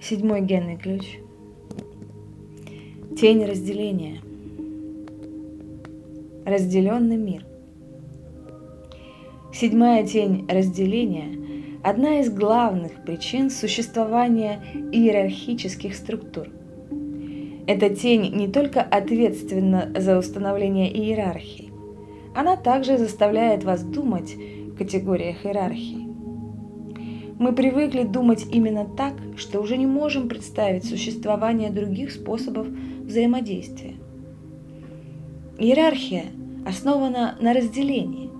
Седьмой генный ключ. Тень разделения. Разделенный мир. Седьмая тень разделения – одна из главных причин существования иерархических структур. Эта тень не только ответственна за установление иерархии, она также заставляет вас думать в категориях иерархии. Мы привыкли думать именно так, что уже не можем представить существование других способов взаимодействия. Иерархия основана на разделении.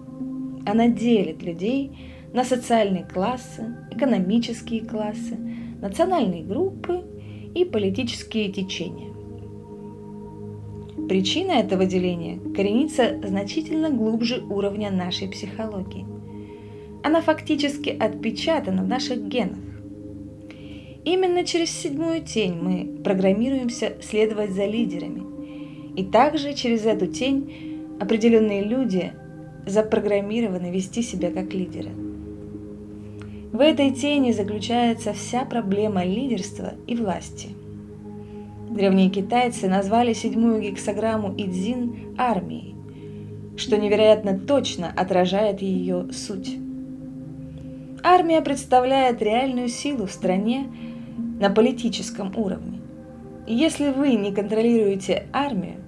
Она делит людей на социальные классы, экономические классы, национальные группы и политические течения. Причина этого деления коренится значительно глубже уровня нашей психологии – она фактически отпечатана в наших генах. Именно через седьмую тень мы программируемся следовать за лидерами. И также через эту тень определенные люди запрограммированы вести себя как лидеры. В этой тени заключается вся проблема лидерства и власти. Древние китайцы назвали седьмую гексограмму Идзин армией, что невероятно точно отражает ее суть. Армия представляет реальную силу в стране на политическом уровне. И если вы не контролируете армию,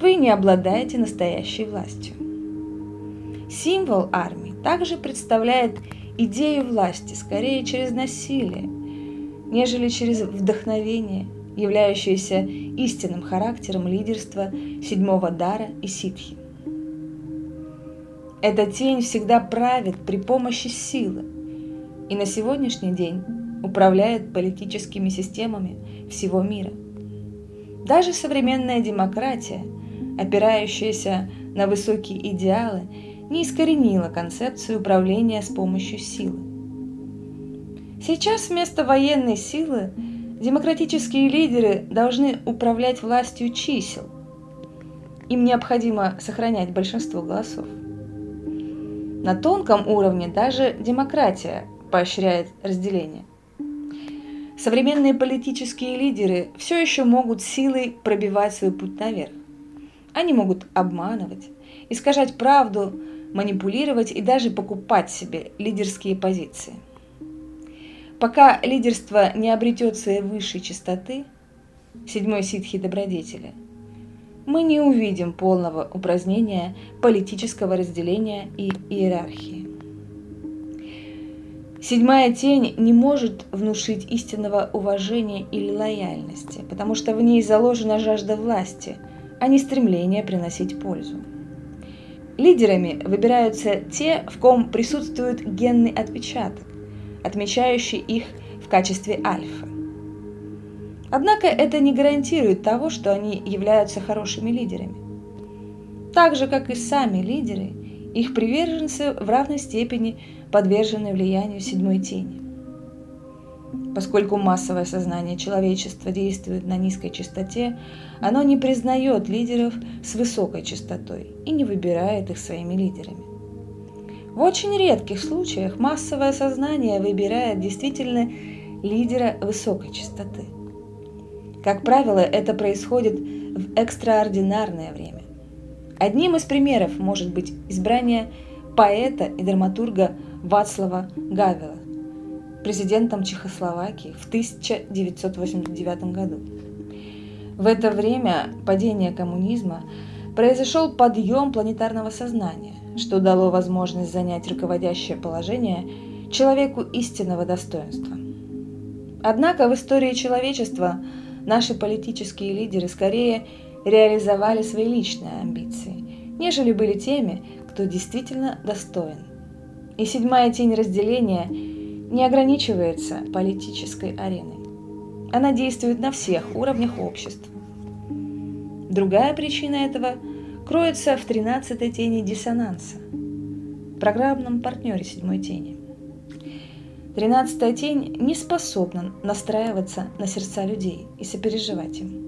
вы не обладаете настоящей властью. Символ армии также представляет идею власти скорее через насилие, нежели через вдохновение, являющееся истинным характером лидерства седьмого дара и ситхи. Эта тень всегда правит при помощи силы, и на сегодняшний день управляет политическими системами всего мира. Даже современная демократия, опирающаяся на высокие идеалы, не искоренила концепцию управления с помощью силы. Сейчас вместо военной силы демократические лидеры должны управлять властью чисел. Им необходимо сохранять большинство голосов. На тонком уровне даже демократия поощряет разделение. Современные политические лидеры все еще могут силой пробивать свой путь наверх. Они могут обманывать, искажать правду, манипулировать и даже покупать себе лидерские позиции. Пока лидерство не обретет своей высшей частоты, седьмой ситхи добродетели, мы не увидим полного упразднения политического разделения и иерархии. Седьмая тень не может внушить истинного уважения или лояльности, потому что в ней заложена жажда власти, а не стремление приносить пользу. Лидерами выбираются те, в ком присутствует генный отпечаток, отмечающий их в качестве альфа. Однако это не гарантирует того, что они являются хорошими лидерами. Так же, как и сами лидеры, их приверженцы в равной степени подвержены влиянию седьмой тени. Поскольку массовое сознание человечества действует на низкой частоте, оно не признает лидеров с высокой частотой и не выбирает их своими лидерами. В очень редких случаях массовое сознание выбирает действительно лидера высокой частоты. Как правило, это происходит в экстраординарное время. Одним из примеров может быть избрание поэта и драматурга Вацлава Гавела президентом Чехословакии в 1989 году. В это время падения коммунизма произошел подъем планетарного сознания, что дало возможность занять руководящее положение человеку истинного достоинства. Однако в истории человечества наши политические лидеры скорее реализовали свои личные амбиции, нежели были теми, кто действительно достоин – и седьмая тень разделения не ограничивается политической ареной. Она действует на всех уровнях общества. Другая причина этого кроется в тринадцатой тени диссонанса, программном партнере седьмой тени. Тринадцатая тень не способна настраиваться на сердца людей и сопереживать им.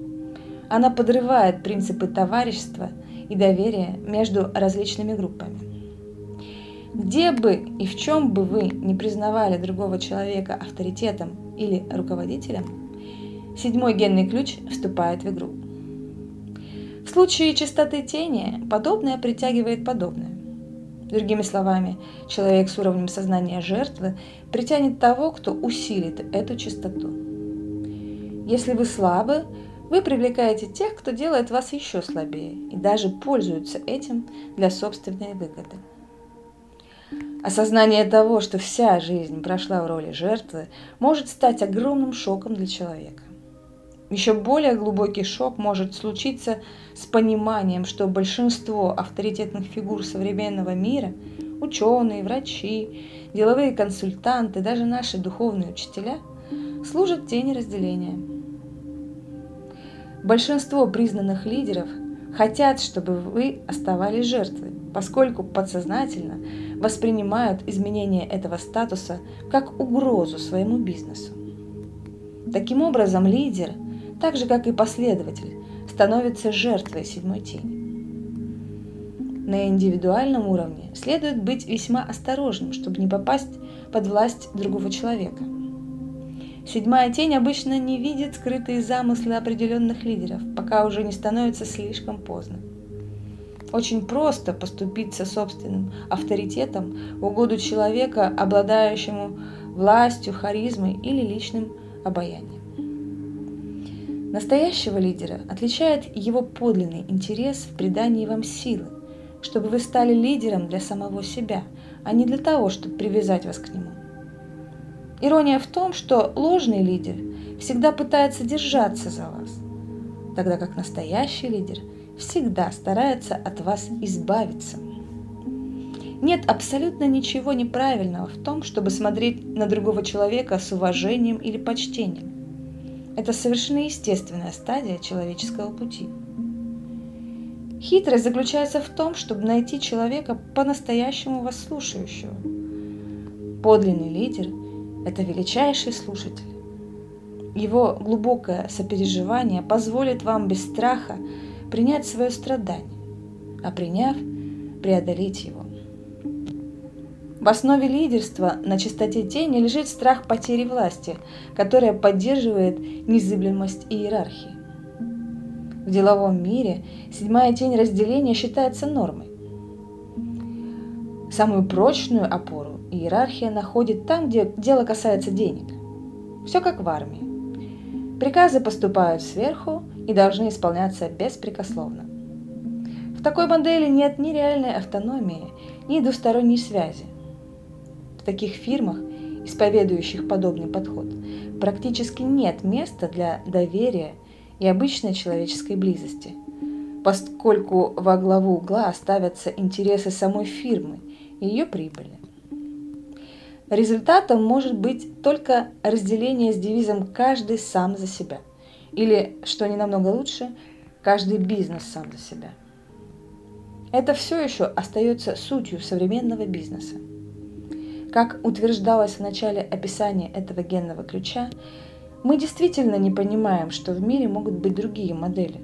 Она подрывает принципы товарищества и доверия между различными группами. Где бы и в чем бы вы не признавали другого человека авторитетом или руководителем, седьмой генный ключ вступает в игру. В случае чистоты тени подобное притягивает подобное. Другими словами, человек с уровнем сознания жертвы притянет того, кто усилит эту чистоту. Если вы слабы, вы привлекаете тех, кто делает вас еще слабее и даже пользуются этим для собственной выгоды. Осознание того, что вся жизнь прошла в роли жертвы, может стать огромным шоком для человека. Еще более глубокий шок может случиться с пониманием, что большинство авторитетных фигур современного мира – ученые, врачи, деловые консультанты, даже наши духовные учителя – служат тени разделения. Большинство признанных лидеров хотят, чтобы вы оставались жертвой, поскольку подсознательно воспринимают изменение этого статуса как угрозу своему бизнесу. Таким образом, лидер, так же как и последователь, становится жертвой седьмой тени. На индивидуальном уровне следует быть весьма осторожным, чтобы не попасть под власть другого человека. Седьмая тень обычно не видит скрытые замыслы определенных лидеров, пока уже не становится слишком поздно. Очень просто поступить со собственным авторитетом в угоду человека, обладающему властью, харизмой или личным обаянием. Настоящего лидера отличает его подлинный интерес в придании вам силы, чтобы вы стали лидером для самого себя, а не для того, чтобы привязать вас к нему. Ирония в том, что ложный лидер всегда пытается держаться за вас, тогда как настоящий лидер всегда старается от вас избавиться. Нет абсолютно ничего неправильного в том, чтобы смотреть на другого человека с уважением или почтением. Это совершенно естественная стадия человеческого пути. Хитрость заключается в том, чтобы найти человека по-настоящему вас слушающего. Подлинный лидер – это величайший слушатель. Его глубокое сопереживание позволит вам без страха принять свое страдание, а приняв, преодолеть его. В основе лидерства на чистоте тени лежит страх потери власти, которая поддерживает незыблемость иерархии. В деловом мире седьмая тень разделения считается нормой. Самую прочную опору Иерархия находит там, где дело касается денег. Все как в армии. Приказы поступают сверху и должны исполняться беспрекословно. В такой модели нет ни реальной автономии, ни двусторонней связи. В таких фирмах, исповедующих подобный подход, практически нет места для доверия и обычной человеческой близости, поскольку во главу угла ставятся интересы самой фирмы и ее прибыли. Результатом может быть только разделение с девизом «каждый сам за себя» или, что не намного лучше, «каждый бизнес сам за себя». Это все еще остается сутью современного бизнеса. Как утверждалось в начале описания этого генного ключа, мы действительно не понимаем, что в мире могут быть другие модели.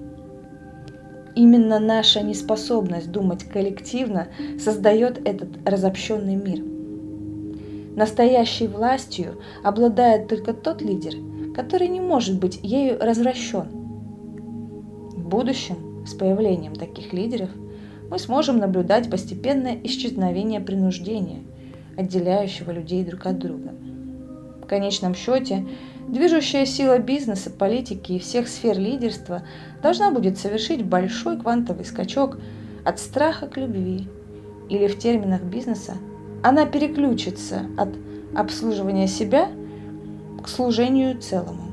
Именно наша неспособность думать коллективно создает этот разобщенный мир – Настоящей властью обладает только тот лидер, который не может быть ею развращен. В будущем, с появлением таких лидеров, мы сможем наблюдать постепенное исчезновение принуждения, отделяющего людей друг от друга. В конечном счете, движущая сила бизнеса, политики и всех сфер лидерства должна будет совершить большой квантовый скачок от страха к любви, или в терминах бизнеса она переключится от обслуживания себя к служению целому.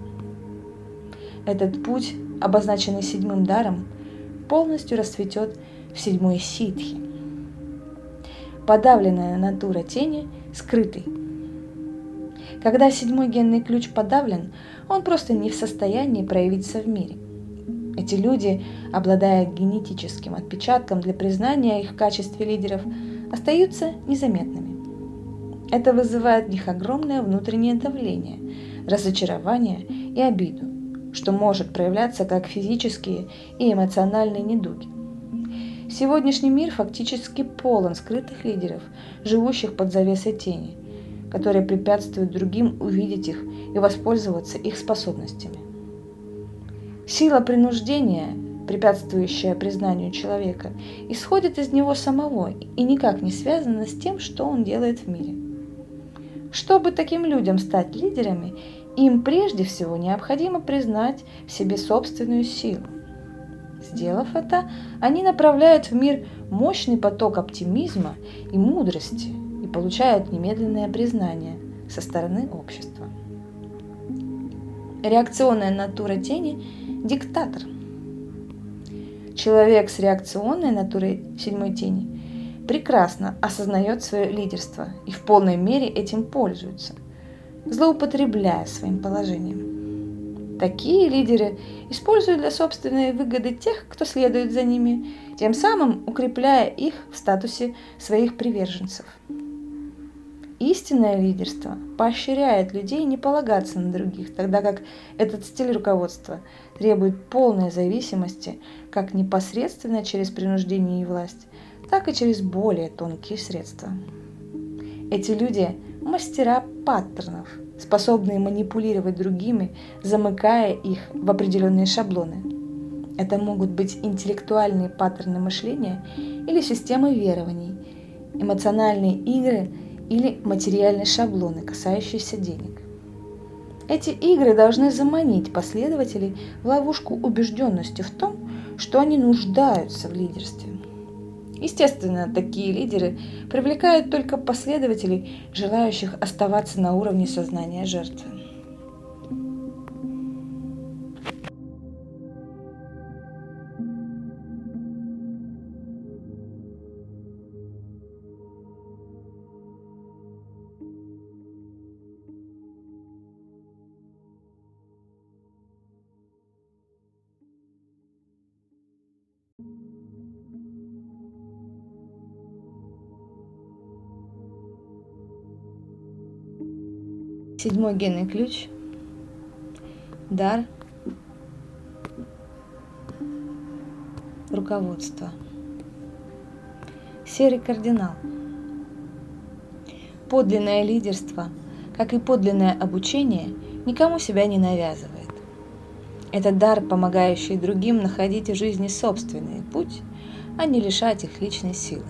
Этот путь, обозначенный седьмым даром, полностью расцветет в седьмой ситхи. Подавленная натура тени скрытый. Когда седьмой генный ключ подавлен, он просто не в состоянии проявиться в мире. Эти люди, обладая генетическим отпечатком для признания их в качестве лидеров – остаются незаметными. Это вызывает в них огромное внутреннее давление, разочарование и обиду, что может проявляться как физические и эмоциональные недуги. Сегодняшний мир фактически полон скрытых лидеров, живущих под завесой тени, которые препятствуют другим увидеть их и воспользоваться их способностями. Сила принуждения, препятствующая признанию человека, исходит из него самого и никак не связана с тем, что он делает в мире. Чтобы таким людям стать лидерами, им прежде всего необходимо признать в себе собственную силу. Сделав это, они направляют в мир мощный поток оптимизма и мудрости и получают немедленное признание со стороны общества. Реакционная натура тени – диктатор. Человек с реакционной натурой седьмой тени прекрасно осознает свое лидерство и в полной мере этим пользуется, злоупотребляя своим положением. Такие лидеры используют для собственной выгоды тех, кто следует за ними, тем самым укрепляя их в статусе своих приверженцев. Истинное лидерство поощряет людей не полагаться на других, тогда как этот стиль руководства требует полной зависимости как непосредственно через принуждение и власть, так и через более тонкие средства. Эти люди – мастера паттернов – способные манипулировать другими, замыкая их в определенные шаблоны. Это могут быть интеллектуальные паттерны мышления или системы верований, эмоциональные игры или материальные шаблоны, касающиеся денег. Эти игры должны заманить последователей в ловушку убежденности в том, что они нуждаются в лидерстве. Естественно, такие лидеры привлекают только последователей, желающих оставаться на уровне сознания жертвы. Седьмой генный ключ. Дар. Руководство. Серый кардинал. Подлинное лидерство, как и подлинное обучение, никому себя не навязывает. Это дар, помогающий другим находить в жизни собственный путь, а не лишать их личной силы.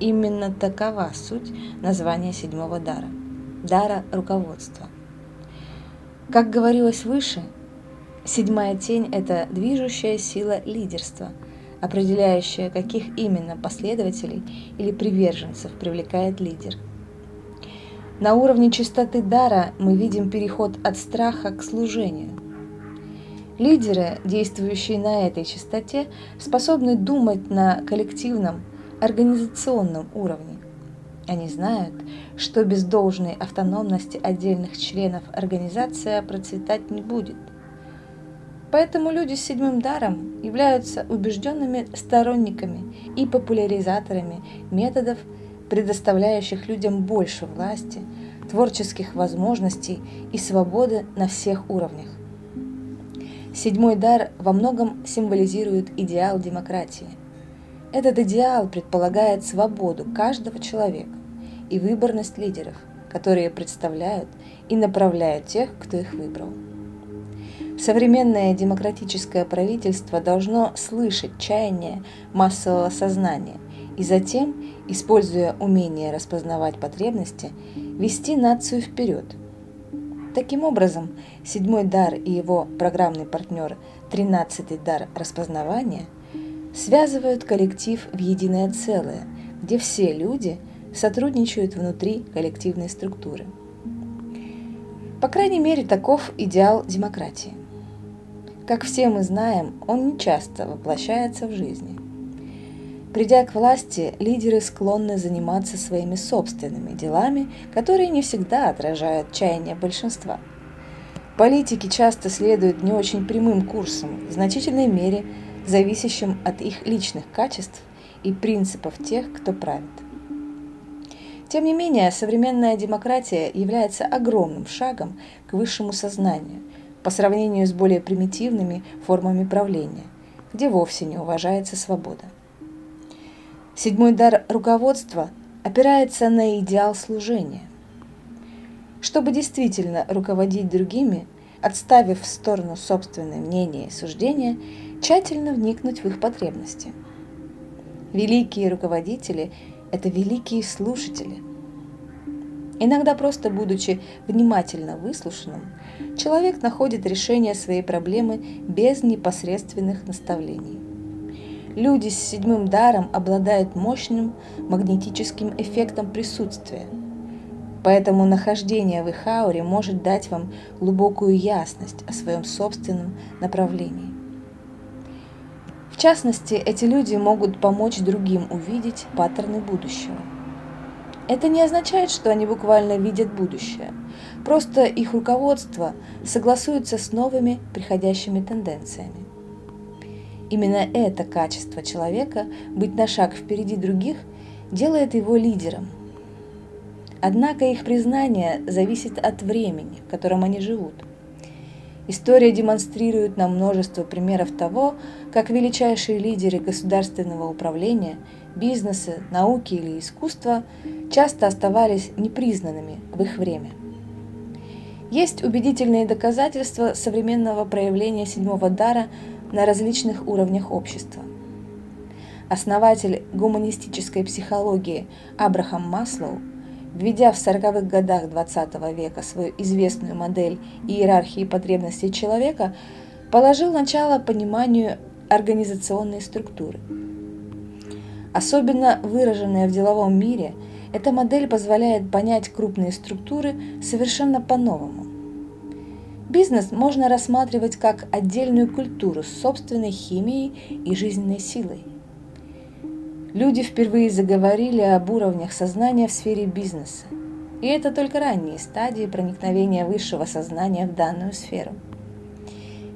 Именно такова суть названия седьмого дара дара руководства. Как говорилось выше, седьмая тень – это движущая сила лидерства, определяющая, каких именно последователей или приверженцев привлекает лидер. На уровне чистоты дара мы видим переход от страха к служению. Лидеры, действующие на этой чистоте, способны думать на коллективном, организационном уровне. Они знают, что без должной автономности отдельных членов организация процветать не будет. Поэтому люди с седьмым даром являются убежденными сторонниками и популяризаторами методов, предоставляющих людям больше власти, творческих возможностей и свободы на всех уровнях. Седьмой дар во многом символизирует идеал демократии. Этот идеал предполагает свободу каждого человека и выборность лидеров, которые представляют и направляют тех, кто их выбрал. Современное демократическое правительство должно слышать чаяние массового сознания и затем, используя умение распознавать потребности, вести нацию вперед. Таким образом, седьмой дар и его программный партнер, тринадцатый дар распознавания, связывают коллектив в единое целое, где все люди сотрудничают внутри коллективной структуры. По крайней мере, таков идеал демократии. Как все мы знаем, он не часто воплощается в жизни. Придя к власти, лидеры склонны заниматься своими собственными делами, которые не всегда отражают чаяния большинства. Политики часто следуют не очень прямым курсом, в значительной мере зависящим от их личных качеств и принципов тех, кто правит. Тем не менее, современная демократия является огромным шагом к высшему сознанию по сравнению с более примитивными формами правления, где вовсе не уважается свобода. Седьмой дар руководства опирается на идеал служения. Чтобы действительно руководить другими, отставив в сторону собственное мнение и суждения, тщательно вникнуть в их потребности. Великие руководители – это великие слушатели. Иногда просто будучи внимательно выслушанным, человек находит решение своей проблемы без непосредственных наставлений. Люди с седьмым даром обладают мощным магнетическим эффектом присутствия – Поэтому нахождение в их ауре может дать вам глубокую ясность о своем собственном направлении. В частности, эти люди могут помочь другим увидеть паттерны будущего. Это не означает, что они буквально видят будущее. Просто их руководство согласуется с новыми приходящими тенденциями. Именно это качество человека, быть на шаг впереди других, делает его лидером – Однако их признание зависит от времени, в котором они живут. История демонстрирует нам множество примеров того, как величайшие лидеры государственного управления, бизнеса, науки или искусства часто оставались непризнанными в их время. Есть убедительные доказательства современного проявления седьмого дара на различных уровнях общества. Основатель гуманистической психологии Абрахам Маслоу – Введя в 40-х годах XX века свою известную модель иерархии потребностей человека, положил начало пониманию организационной структуры. Особенно выраженная в деловом мире, эта модель позволяет понять крупные структуры совершенно по-новому. Бизнес можно рассматривать как отдельную культуру с собственной химией и жизненной силой – Люди впервые заговорили об уровнях сознания в сфере бизнеса. И это только ранние стадии проникновения высшего сознания в данную сферу.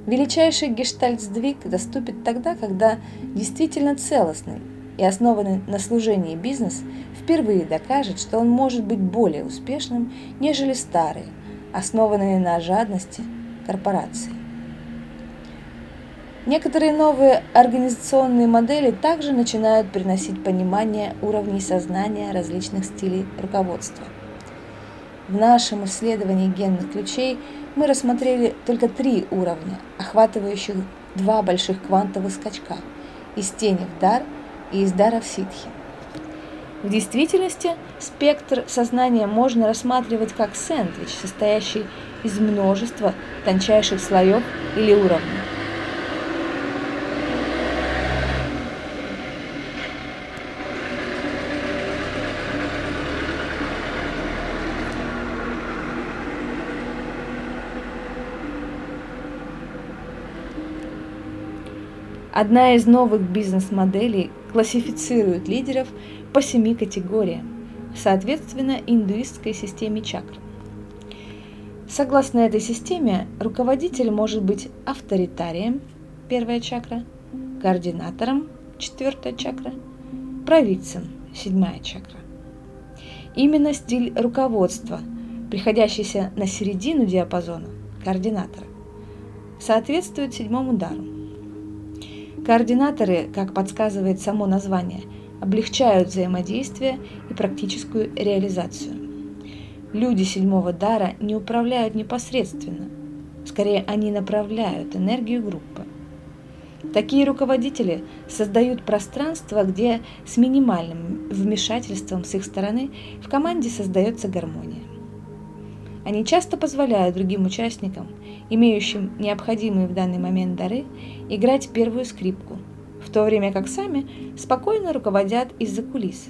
Величайший гештальт-сдвиг доступен тогда, когда действительно целостный и основанный на служении бизнес впервые докажет, что он может быть более успешным, нежели старые, основанные на жадности корпорации. Некоторые новые организационные модели также начинают приносить понимание уровней сознания различных стилей руководства. В нашем исследовании генных ключей мы рассмотрели только три уровня, охватывающих два больших квантовых скачка – из тени в дар и из дара в ситхи. В действительности спектр сознания можно рассматривать как сэндвич, состоящий из множества тончайших слоев или уровней. Одна из новых бизнес-моделей классифицирует лидеров по семи категориям, соответственно индуистской системе чакр. Согласно этой системе, руководитель может быть авторитарием, первая чакра, координатором, четвертая чакра, провидцем, седьмая чакра. Именно стиль руководства, приходящийся на середину диапазона, координатора, соответствует седьмому дару. Координаторы, как подсказывает само название, облегчают взаимодействие и практическую реализацию. Люди седьмого дара не управляют непосредственно, скорее они направляют энергию группы. Такие руководители создают пространство, где с минимальным вмешательством с их стороны в команде создается гармония. Они часто позволяют другим участникам, имеющим необходимые в данный момент дары, играть первую скрипку, в то время как сами спокойно руководят из-за кулис.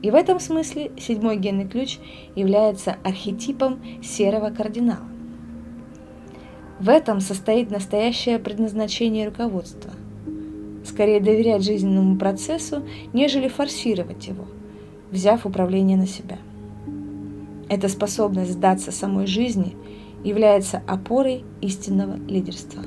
И в этом смысле седьмой генный ключ является архетипом серого кардинала. В этом состоит настоящее предназначение руководства. Скорее доверять жизненному процессу, нежели форсировать его, взяв управление на себя. Эта способность сдаться самой жизни является опорой истинного лидерства.